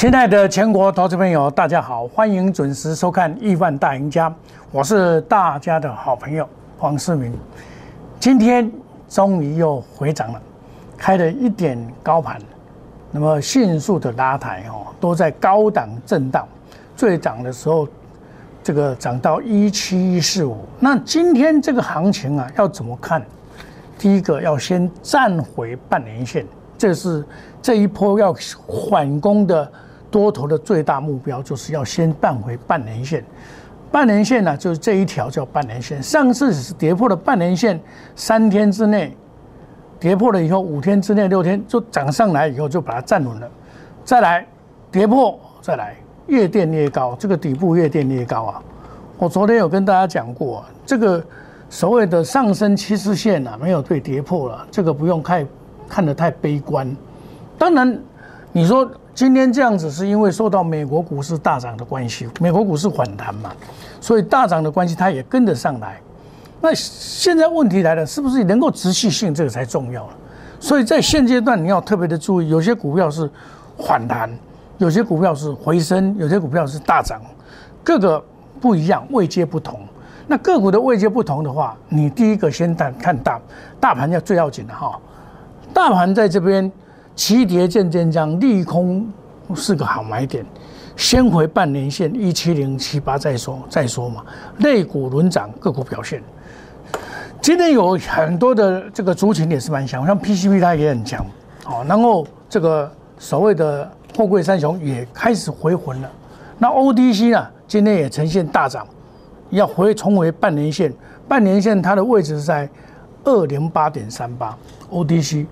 亲爱的全国投资朋友，大家好，欢迎准时收看《亿万大赢家》，我是大家的好朋友黄世明。今天终于又回涨了，开了一点高盘，那么迅速的拉抬哦，都在高档震荡，最涨的时候，这个涨到一七一四五。那今天这个行情啊，要怎么看？第一个要先站回半年线，这是这一波要缓攻的多头的最大目标，就是要先站回半年线。半年线呢，就是这一条叫半年线。上次是跌破了半年线，三天之内跌破了以后，五天之内、六天就涨上来以后，就把它站稳了。再来跌破，再来越垫越高，这个底部越垫越高啊！我昨天有跟大家讲过，这个。所谓的上升趋势线啊，没有被跌破了，这个不用太看得太悲观。当然，你说今天这样子是因为受到美国股市大涨的关系，美国股市反弹嘛，所以大涨的关系它也跟得上来。那现在问题来了，是不是能够持续性，这个才重要了。所以在现阶段你要特别的注意，有些股票是反弹，有些股票是回升，有些股票是大涨，各个不一样，位阶不同。那个股的位阶不同的话，你第一个先看看大大盘要最要紧的哈。大盘在这边齐跌渐渐涨，利空是个好买点。先回半年线一七零七八再说再说嘛。类股轮涨，个股表现。今天有很多的这个族群也是蛮强，像 PCB 它也很强哦。然后这个所谓的货柜三雄也开始回魂了。那 ODC 呢，今天也呈现大涨。要回重回半年线，半年线它的位置是在二零八点三八，ODC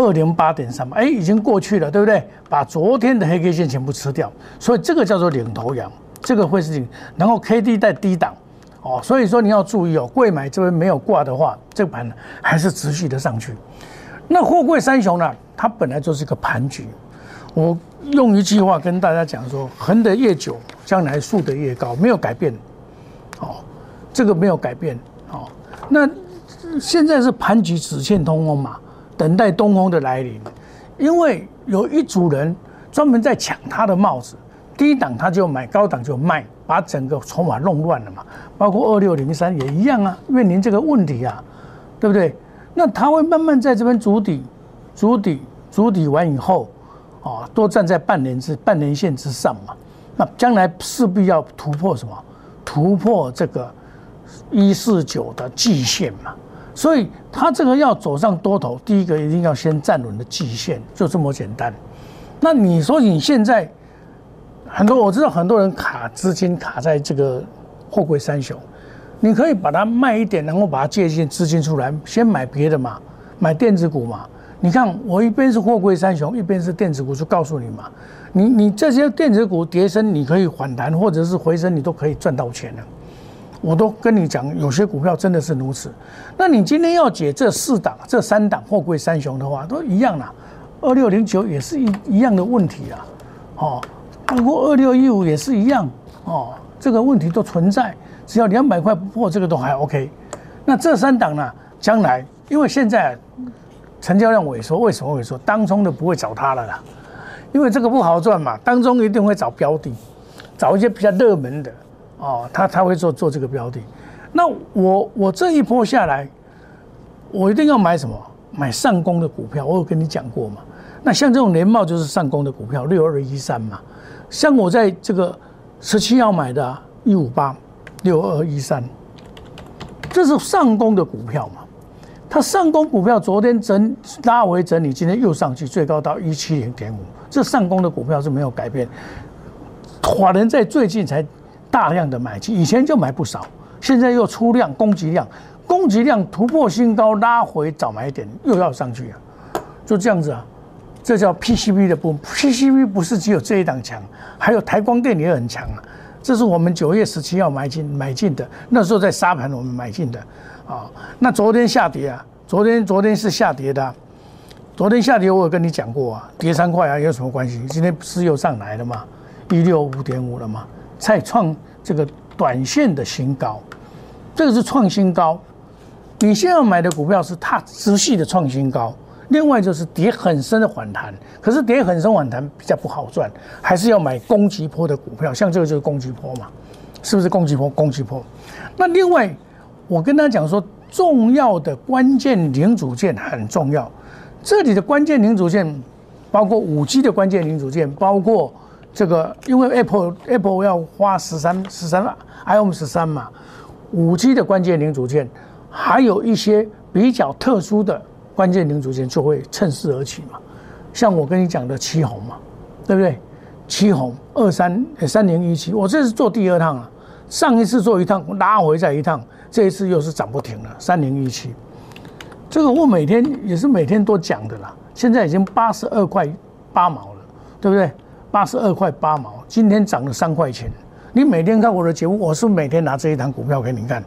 二零八点三八，哎，已经过去了，对不对？把昨天的黑 K 线全部吃掉，所以这个叫做领头羊，这个会是然后 K D 在低档，哦，所以说你要注意哦，贵买这边没有挂的话，这盘还是持续的上去。那货柜三雄呢，它本来就是一个盘局，我。用一句话跟大家讲说：横得越久，将来竖得越高，没有改变。哦，这个没有改变。哦，那现在是盘局只欠东风嘛，等待东风的来临。因为有一组人专门在抢他的帽子，低档他就买，高档就卖，把整个筹码弄乱了嘛。包括二六零三也一样啊，面临这个问题啊，对不对？那他会慢慢在这边筑底，筑底，筑底完以后。啊，都站在半年之半年线之上嘛，那将来势必要突破什么？突破这个一四九的季线嘛。所以它这个要走上多头，第一个一定要先站稳的季线，就这么简单。那你说你现在很多，我知道很多人卡资金卡在这个货柜三雄，你可以把它卖一点，然后把它借一些资金出来，先买别的嘛，买电子股嘛。你看，我一边是货柜三雄，一边是电子股，就告诉你嘛，你你这些电子股跌升，你可以反弹或者是回升，你都可以赚到钱的。我都跟你讲，有些股票真的是如此。那你今天要解这四档、这三档货柜三雄的话，都一样啦。二六零九也是一一样的问题啊，哦，不过二六一五也是一样哦，这个问题都存在。只要两百块不破，这个都还 OK。那这三档呢，将来因为现在。成交量萎缩，为什么萎缩？当中的不会找他了啦，因为这个不好赚嘛。当中一定会找标的，找一些比较热门的哦，他他会做做这个标的。那我我这一波下来，我一定要买什么？买上攻的股票。我有跟你讲过嘛。那像这种联茂就是上攻的股票，六二一三嘛。像我在这个十七号买的，一五八六二一三，这是上攻的股票嘛。它上攻股票昨天整拉回整理，今天又上去，最高到一七零点五。这上攻的股票是没有改变。华人在最近才大量的买进，以前就买不少，现在又出量，供给量，供给量突破新高，拉回早买点，又要上去啊，就这样子啊。这叫 PCB 的部分，PCB 不是只有这一档强，还有台光电也很强啊。这是我们九月十七号买进买进的，那时候在沙盘我们买进的。啊，那昨天下跌啊，昨天昨天是下跌的，昨天下跌我有跟你讲过啊，跌三块啊有什么关系？今天不是又上来了吗？一六五点五了吗？再创这个短线的新高，这个是创新高。你现在买的股票是它持续的创新高，另外就是跌很深的反弹，可是跌很深反弹比较不好赚，还是要买攻击波的股票，像这个就是攻击波嘛，是不是攻击波？攻击波。那另外，我跟他讲说，重要的关键零组件很重要，这里的关键零组件包括五 G 的关键零组件，包括这个，因为 Apple Apple 要花十三十三 iPhone 十三嘛，五 G 的关键零组件，还有一些比较特殊的。关键零组件就会趁势而起嘛，像我跟你讲的七红嘛，对不对？七红二三三零一七，我这是做第二趟了，上一次做一趟拉回再一趟，这一次又是涨不停了。三零一七，这个我每天也是每天都讲的啦，现在已经八十二块八毛了，对不对？八十二块八毛，今天涨了三块钱。你每天看我的节目，我是每天拿这一档股票给你看。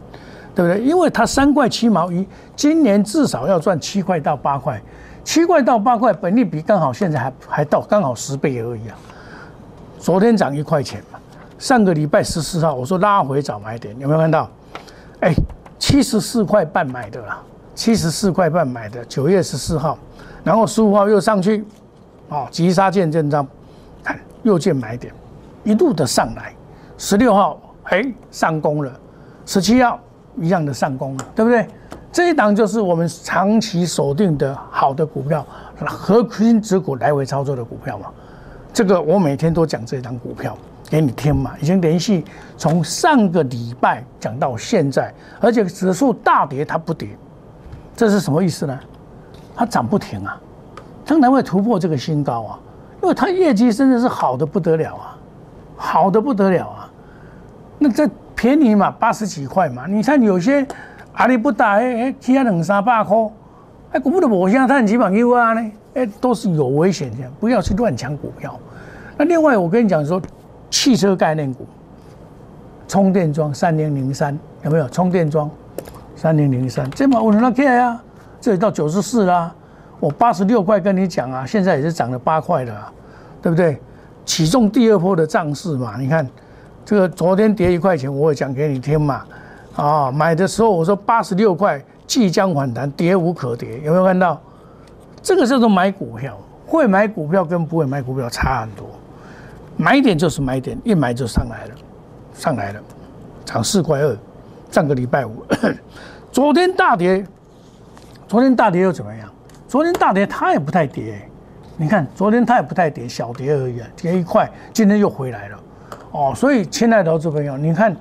对不对？因为它三块七毛一，今年至少要赚七块到八块，七块到八块，本利比刚好现在还还到刚好十倍而已啊。昨天涨一块钱嘛，上个礼拜十四号我说拉回早买点，有没有看到？哎，七十四块半买的啦，七十四块半买的，九月十四号，然后十五号又上去，哦，急杀见证章，又见买点，一路的上来，十六号哎上攻了，十七号。一样的上攻了，对不对？这一档就是我们长期锁定的好的股票，核心持股来回操作的股票嘛。这个我每天都讲这档股票给你听嘛，已经连续从上个礼拜讲到现在，而且指数大跌它不跌，这是什么意思呢？它涨不停啊，将来会突破这个新高啊，因为它业绩真的是好的不得了啊，好的不得了啊。那这。便宜嘛，八十几块嘛。你看有些阿里不大，哎哎，起啊两三百块，哎，股票都无像赚几万块啊呢？哎，都是有危险的，不要去乱抢股票。那另外，我跟你讲说，汽车概念股，充电桩三零零三有没有？充电桩三零零三，这嘛我那 K 啊，这里到九十四啦，我八十六块跟你讲啊，现在也是涨了八块了，对不对？启动第二波的涨势嘛，你看。这个昨天跌一块钱，我会讲给你听嘛，啊，买的时候我说八十六块即将反弹，跌无可跌，有没有看到？这个叫做买股票，会买股票跟不会买股票差很多，买点就是买点，一买就上来了，上来了，涨四块二，上个礼拜五，昨天大跌，昨天大跌又怎么样？昨天大跌它也不太跌，你看昨天它也不太跌，小跌而已啊，跌一块，今天又回来了。哦，所以亲爱的投资朋友，你看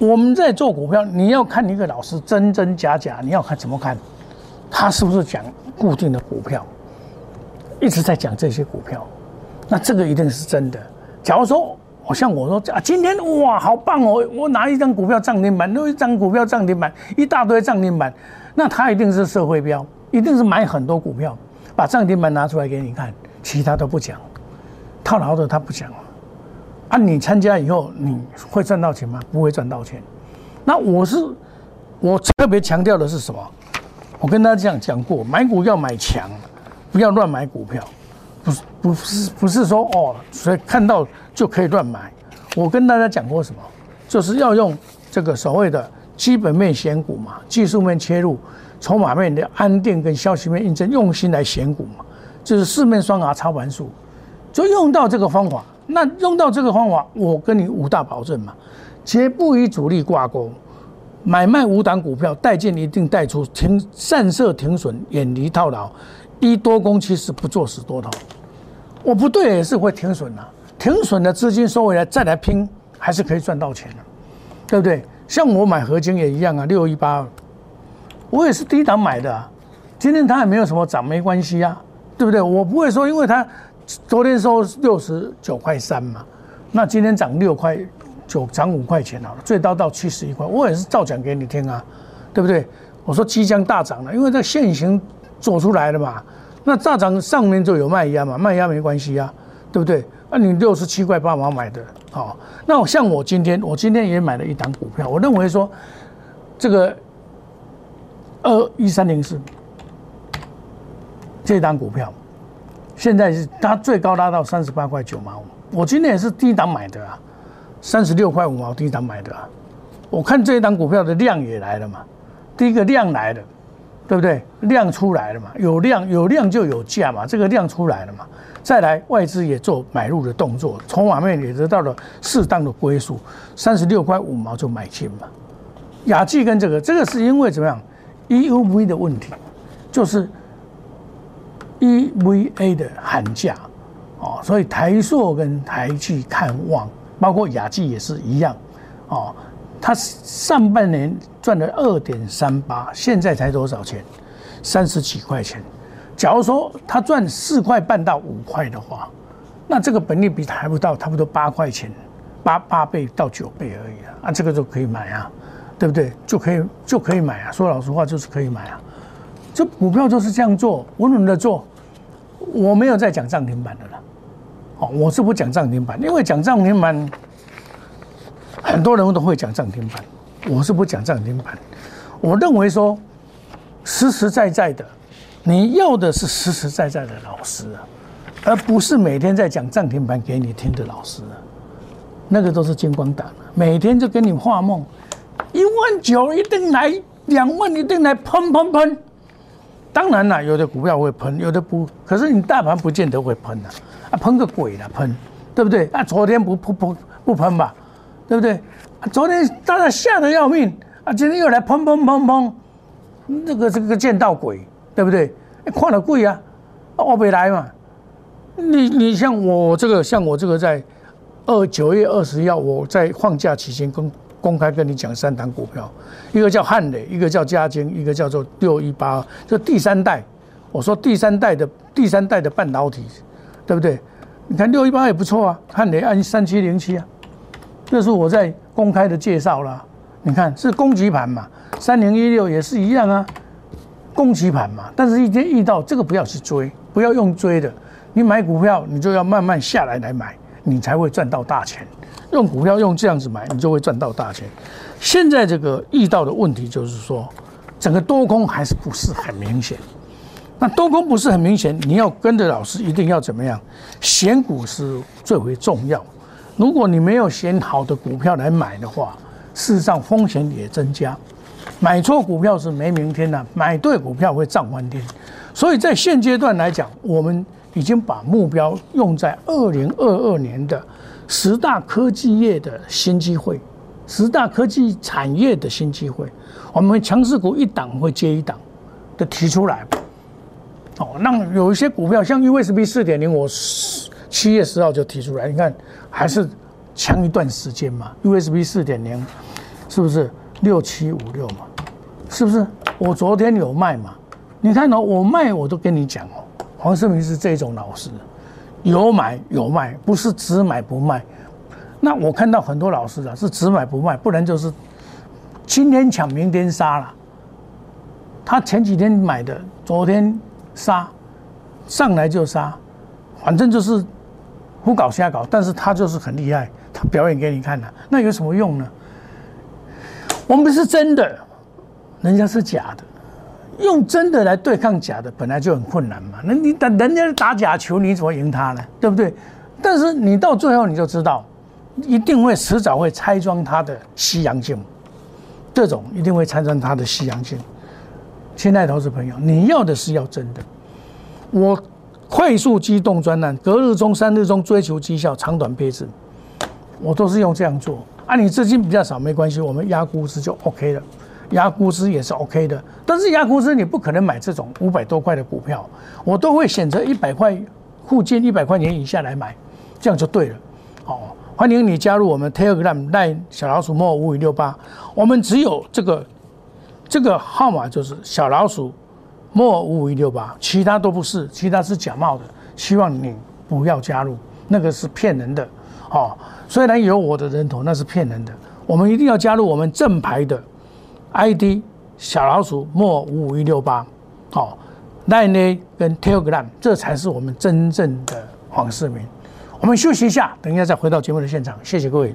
我们在做股票，你要看一个老师真真假假，你要看怎么看，他是不是讲固定的股票，一直在讲这些股票，那这个一定是真的。假如说，我像我说啊，今天哇好棒哦，我拿一张股票涨停板，又一张股票涨停板，一大堆涨停板，那他一定是社会标，一定是买很多股票，把涨停板拿出来给你看，其他都不讲，套牢的他不讲。啊，你参加以后你会赚到钱吗？不会赚到钱。那我是我特别强调的是什么？我跟大家讲讲过，买股要买强，不要乱买股票。不是不是不是说哦，所以看到就可以乱买。我跟大家讲过什么？就是要用这个所谓的基本面选股嘛，技术面切入，筹码面的安定跟消息面印证，用心来选股嘛，就是四面双牙操盘术，就用到这个方法。那用到这个方法，我跟你五大保证嘛，绝不与主力挂钩，买卖五档股票，带进一定带出，停散设停损，远离套牢，一多空其实不做死多头。我不对也是会停损啊，停损的资金收回来再来拼，还是可以赚到钱的，对不对？像我买合金也一样啊，六一八二，我也是低档买的，今天它也没有什么涨，没关系啊，对不对？我不会说因为它。昨天收六十九块三嘛，那今天涨六块九，涨五块钱好了，最高到七十一块，我也是照讲给你听啊，对不对？我说即将大涨了，因为这现行做出来了嘛，那大涨上面就有卖压嘛，卖压没关系啊，对不对？那你六十七块八毛买的，好，那像我今天，我今天也买了一档股票，我认为说这个二一三零四这档股票。现在是它最高拉到三十八块九毛五，我今天也是低档买的啊，三十六块五毛低档买的啊。我看这一档股票的量也来了嘛，第一个量来了，对不对？量出来了嘛，有量有量就有价嘛，这个量出来了嘛，再来外资也做买入的动作，筹码面也得到了适当的归属，三十六块五毛就买进嘛。雅记跟这个，这个是因为怎么样？EUV 的问题，就是 EVA 的喊价哦，所以台硕跟台积看望，包括雅记也是一样哦。它上半年赚了二点三八，现在才多少钱？三十几块钱。假如说它赚四块半到五块的话，那这个本利比还不到，差不多八块钱，八八倍到九倍而已啊！啊，这个就可以买啊，对不对？就可以就可以买啊！说老实话，就是可以买啊。这股票就是这样做，稳稳的做。我没有在讲涨停板的了，哦，我是不讲涨停板，因为讲涨停板。很多人都会讲涨停板，我是不讲涨停板。我认为说实实在在的，你要的是实实在在的老师啊，而不是每天在讲涨停板给你听的老师啊。那个都是金光党，每天就跟你画梦，一万九一定来，两万一定来，喷喷喷。当然了，有的股票会喷，有的不，可是你大盘不见得会喷呐啊，喷个鬼啦，喷，对不对？啊，昨天不不不不喷吧？对不对？昨天大家吓得要命啊！今天又来砰砰砰砰，这个这个见到鬼，对不对？看了贵啊，我没来嘛。你你像我这个，像我这个在二九月二十一号，我在放假期间跟公开跟你讲三档股票，一个叫汉磊，一个叫嘉晶，一个叫做六一八，就第三代。我说第三代的第三代的半导体，对不对？你看六一八也不错啊，汉磊按三七零七啊。这是我在公开的介绍了，你看是攻击盘嘛，三零一六也是一样啊，攻击盘嘛。但是一天遇到这个不要去追，不要用追的，你买股票你就要慢慢下来来买，你才会赚到大钱。用股票用这样子买，你就会赚到大钱。现在这个遇到的问题就是说，整个多空还是不是很明显。那多空不是很明显，你要跟着老师一定要怎么样？选股是最为重要。如果你没有选好的股票来买的话，事实上风险也增加。买错股票是没明天的，买对股票会涨翻天。所以在现阶段来讲，我们已经把目标用在二零二二年的十大科技业的新机会，十大科技产业的新机会，我们强势股一档会接一档的提出来。哦，那有一些股票像 USB 四点零，我七月十号就提出来，你看。还是强一段时间嘛，USB 四点零是不是六七五六嘛？是不是？我昨天有卖嘛？你看哦，我卖我都跟你讲哦，黄世明是这种老师，有买有卖，不是只买不卖。那我看到很多老师啊，是只买不卖，不然就是今天抢明天杀了。他前几天买的，昨天杀，上来就杀，反正就是。胡搞瞎搞，但是他就是很厉害，他表演给你看的，那有什么用呢？我们是真的，人家是假的，用真的来对抗假的，本来就很困难嘛。那你等人家打假球，你怎么赢他呢？对不对？但是你到最后你就知道，一定会迟早会拆穿他的西洋镜，这种一定会拆穿他的西洋镜。亲爱的投资朋友，你要的是要真的，我。快速机动专栏，隔日中、三日中追求绩效，长短配置，我都是用这样做。啊，你资金比较少没关系，我们压估值就 OK 了，压估值也是 OK 的。但是压估值你不可能买这种五百多块的股票，我都会选择一百块附近、一百块钱以下来买，这样就对了。哦，欢迎你加入我们 Telegram 赖小老鼠莫五五六八，我们只有这个这个号码就是小老鼠。莫五五一六八，其他都不是，其他是假冒的，希望你不要加入，那个是骗人的，哦，虽然有我的人头，那是骗人的，我们一定要加入我们正牌的 ID 小老鼠莫五五一六八，好，Line 跟 Telegram，这才是我们真正的黄世明。我们休息一下，等一下再回到节目的现场，谢谢各位。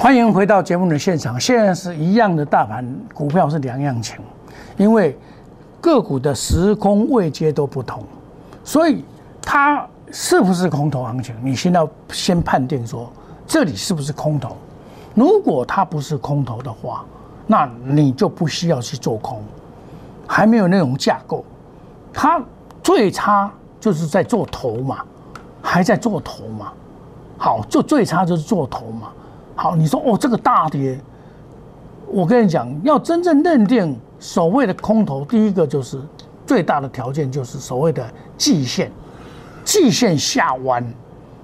欢迎回到节目的现场。现在是一样的大盘，股票是两样情，因为个股的时空位阶都不同，所以它是不是空头行情？你先要先判定说这里是不是空头。如果它不是空头的话，那你就不需要去做空，还没有那种架构。它最差就是在做头嘛，还在做头嘛。好，就最差就是做头嘛。好，你说哦，这个大跌，我跟你讲，要真正认定所谓的空头，第一个就是最大的条件就是所谓的季线，季线下弯，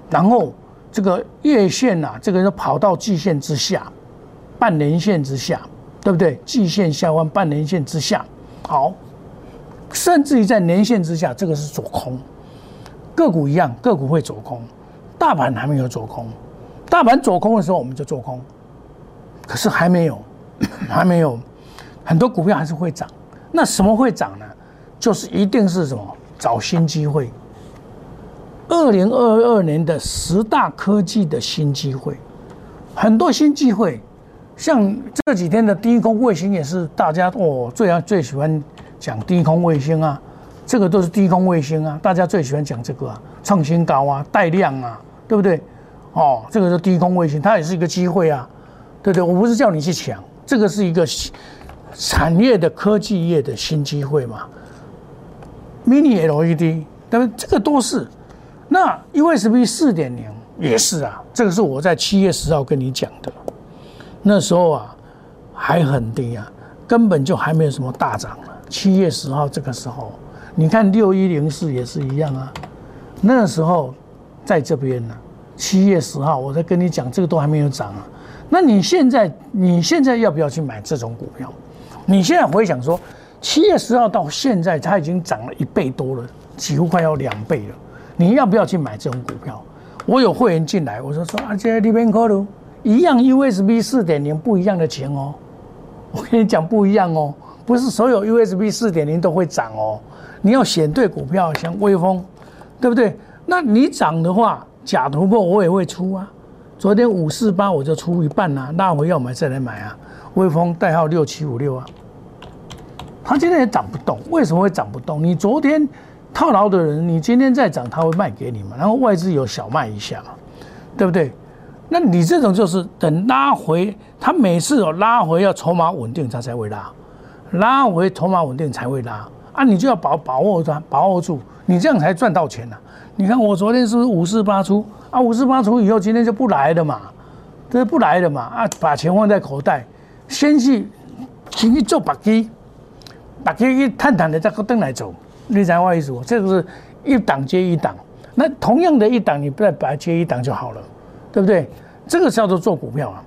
然后这个月线呐，这个就跑到季线之下，半年线之下，对不对？季线下弯，半年线之下，好，甚至于在年线之下，这个是走空，个股一样，个股会走空，大盘还没有走空。大盘走空的时候，我们就做空，可是还没有，还没有，很多股票还是会涨。那什么会涨呢？就是一定是什么找新机会。二零二二年的十大科技的新机会，很多新机会，像这几天的低空卫星也是大家哦最爱最喜欢讲低空卫星啊，这个都是低空卫星啊，大家最喜欢讲这个啊，创新高啊，带量啊，对不对？哦，这个是低空卫星，它也是一个机会啊，对不对？我不是叫你去抢，这个是一个产业的科技业的新机会嘛。Mini LED，对不对？这个都是。那 USB 四点零也是啊，这个是我在七月十号跟你讲的，那时候啊还很低啊，根本就还没有什么大涨了。七月十号这个时候，你看六一零四也是一样啊，那时候在这边呢。七月十号，我在跟你讲，这个都还没有涨啊。那你现在，你现在要不要去买这种股票？你现在回想说，七月十号到现在，它已经涨了一倍多了，几乎快要两倍了。你要不要去买这种股票？我有会员进来，我说说啊，这里边可能一样 USB 四点零不一样的钱哦。我跟你讲不一样哦，不是所有 USB 四点零都会涨哦。你要选对股票，像微风，对不对？那你涨的话。假突破我也会出啊，昨天五四八我就出一半啊，拉回要买再来买啊。微风代号六七五六啊，它今天也涨不动，为什么会涨不动？你昨天套牢的人，你今天再涨，他会卖给你嘛？然后外资有小卖一下嘛，对不对？那你这种就是等拉回，他每次有拉回要筹码稳定，他才会拉，拉回筹码稳定才会拉啊，你就要把把握住，把握住，你这样才赚到钱呢。你看我昨天是不是五四八出啊？五四八出以后，今天就不来了嘛，这不来了嘛啊！把钱放在口袋，先去先去做白机，白机一探探的再个灯来走，你才我意思？这个是一档接一档，那同样的一档，你不再把它接一档就好了，对不对？这个叫做做股票啊。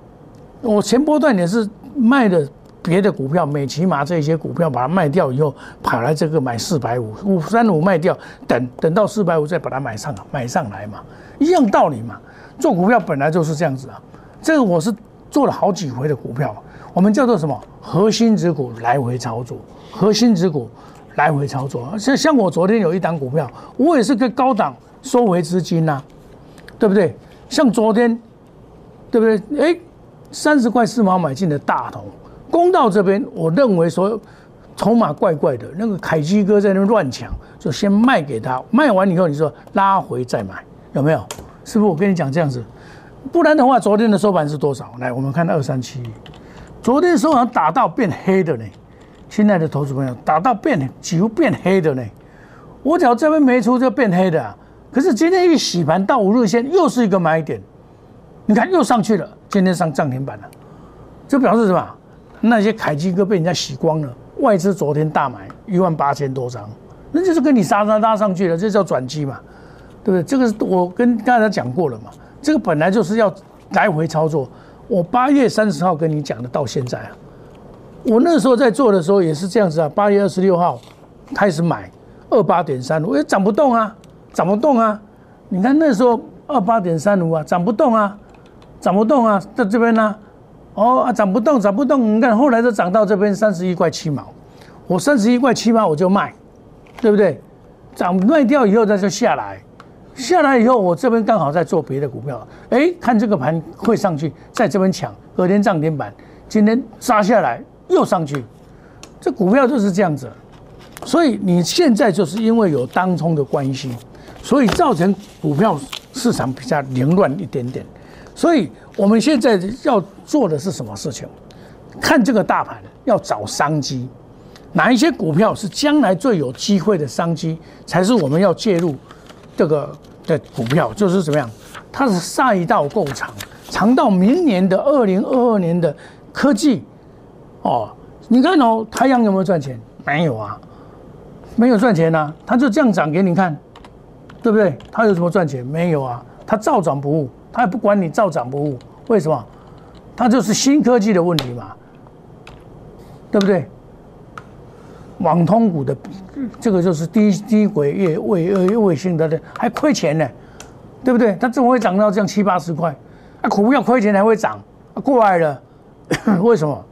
我前波段也是卖的。别的股票，美骑马这些股票，把它卖掉以后，跑来这个买四百五五三五卖掉，等等到四百五再把它买上买上来嘛，一样道理嘛。做股票本来就是这样子啊。这个我是做了好几回的股票，我们叫做什么核心指股来回操作，核心指股来回操作。像像我昨天有一档股票，我也是跟高档收回资金呐，对不对？像昨天，对不对？哎，三十块四毛买进的大同。公道这边，我认为说筹码怪怪的，那个凯基哥在那乱抢，就先卖给他，卖完以后你说拉回再买，有没有？是不是我跟你讲这样子？不然的话，昨天的收盘是多少？来，我们看二三七，昨天收盘打到变黑的呢。亲爱的投资朋友，打到变几乎变黑的呢。我只要这边没出就变黑的、啊，可是今天一洗盘到五日线又是一个买点，你看又上去了，今天上涨停板了，这表示什么？那些凯基哥被人家洗光了，外资昨天大买一万八千多张，那就是跟你杀杀拉上去了，这叫转机嘛，对不对？这个是我跟大家讲过了嘛，这个本来就是要来回操作。我八月三十号跟你讲的，到现在啊，我那时候在做的时候也是这样子啊，八月二十六号开始买二八点三五，也涨不动啊，涨不动啊。你看那时候二八点三五啊，涨不动啊，涨不动啊，在这边呢、哦啊，涨不动，涨不动。你看后来就涨到这边三十一块七毛，我三十一块七毛我就卖，对不对？涨卖掉以后它就下来，下来以后我这边刚好在做别的股票，哎，看这个盘会上去，在这边抢，隔天涨停板，今天杀下来又上去，这股票就是这样子。所以你现在就是因为有当冲的关系，所以造成股票市场比较凌乱一点点。所以我们现在要做的是什么事情？看这个大盘要找商机，哪一些股票是将来最有机会的商机，才是我们要介入这个的股票，就是怎么样？它是赛道够长，长到明年的二零二二年的科技哦。你看哦，太阳有没有赚钱？没有啊，没有赚钱啊，它就这样涨给你看，对不对？它有什么赚钱？没有啊，它照涨不误，它也不管你照涨不误，为什么？它就是新科技的问题嘛，对不对？网通股的这个就是低低轨卫卫卫卫星的，还亏钱呢，对不对？它怎么会涨到这样七八十块？啊，股票亏钱还会涨，啊、过来了，为什么？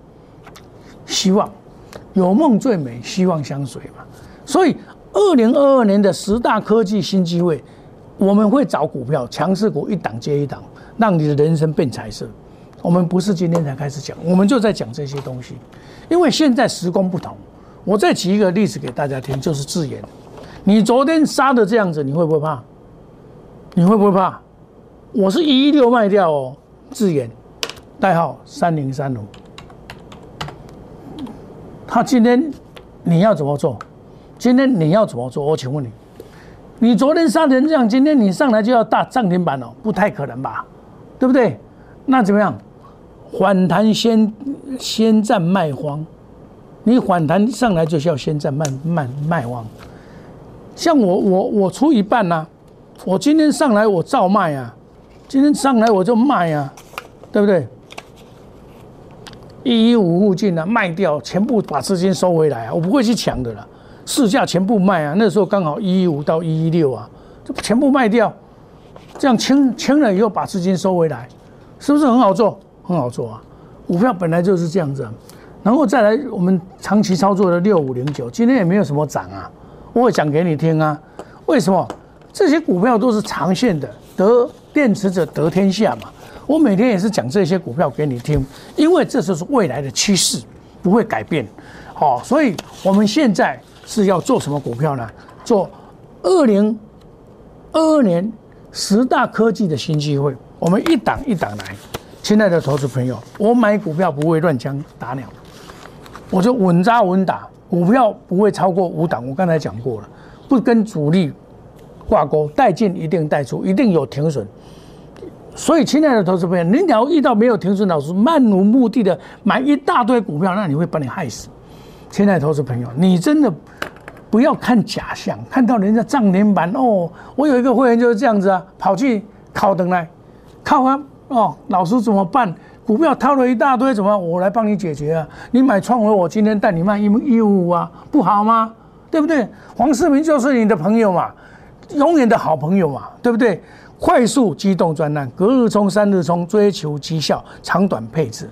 希望有梦最美，希望相随嘛。所以，二零二二年的十大科技新机会，我们会找股票强势股一档接一档，让你的人生变彩色。我们不是今天才开始讲，我们就在讲这些东西，因为现在时空不同。我再举一个例子给大家听，就是智研。你昨天杀的这样子，你会不会怕？你会不会怕？我是一一六卖掉哦，智研，代号三零三五。他今天你要怎么做？今天你要怎么做？我请问你，你昨天杀成这样，今天你上来就要大涨停板哦，不太可能吧？对不对？那怎么样？反弹先先占卖方，你反弹上来就是要先占卖卖卖方。像我我我出一半呐、啊，我今天上来我照卖啊，今天上来我就卖啊，对不对？一一五附近呢、啊、卖掉，全部把资金收回来啊，我不会去抢的啦，市价全部卖啊，那时候刚好一一五到一一六啊，就全部卖掉，这样清清了以后把资金收回来，是不是很好做？很好做啊，股票本来就是这样子、啊，然后再来我们长期操作的六五零九，今天也没有什么涨啊，我会讲给你听啊，为什么？这些股票都是长线的，得电池者得天下嘛。我每天也是讲这些股票给你听，因为这就是未来的趋势，不会改变。好，所以我们现在是要做什么股票呢？做二零二二年十大科技的新机会，我们一档一档来。亲爱的投资朋友，我买股票不会乱枪打鸟，我就稳扎稳打，股票不会超过五档。我刚才讲过了，不跟主力挂钩，带进一定带出，一定有停损。所以，亲爱的投资朋友，你只要遇到没有停损老师，漫无目的的买一大堆股票，那你会把你害死。亲爱的投资朋友，你真的不要看假象，看到人家涨停板哦。我有一个会员就是这样子啊，跑去靠等来，靠啊哦，老师怎么办？股票套了一大堆，怎么？我来帮你解决啊！你买创维，我今天带你卖一一五五啊，不好吗？对不对？黄世明就是你的朋友嘛，永远的好朋友嘛，对不对？快速机动专栏，隔日冲、三日冲，追求绩效，长短配置。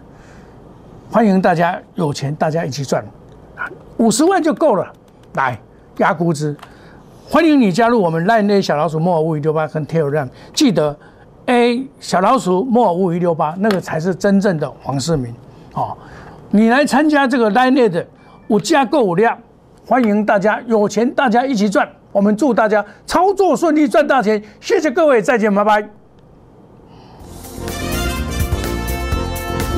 欢迎大家有钱，大家一起赚，五十万就够了。来压估值，欢迎你加入我们 Line A 小老鼠莫尔五一六八跟 Telegram，记得 A 小老鼠莫尔五一六八那个才是真正的黄世明。哦，你来参加这个 Line A 的五加购物量，欢迎大家有钱，大家一起赚。我们祝大家操作顺利，赚大钱！谢谢各位，再见，拜拜。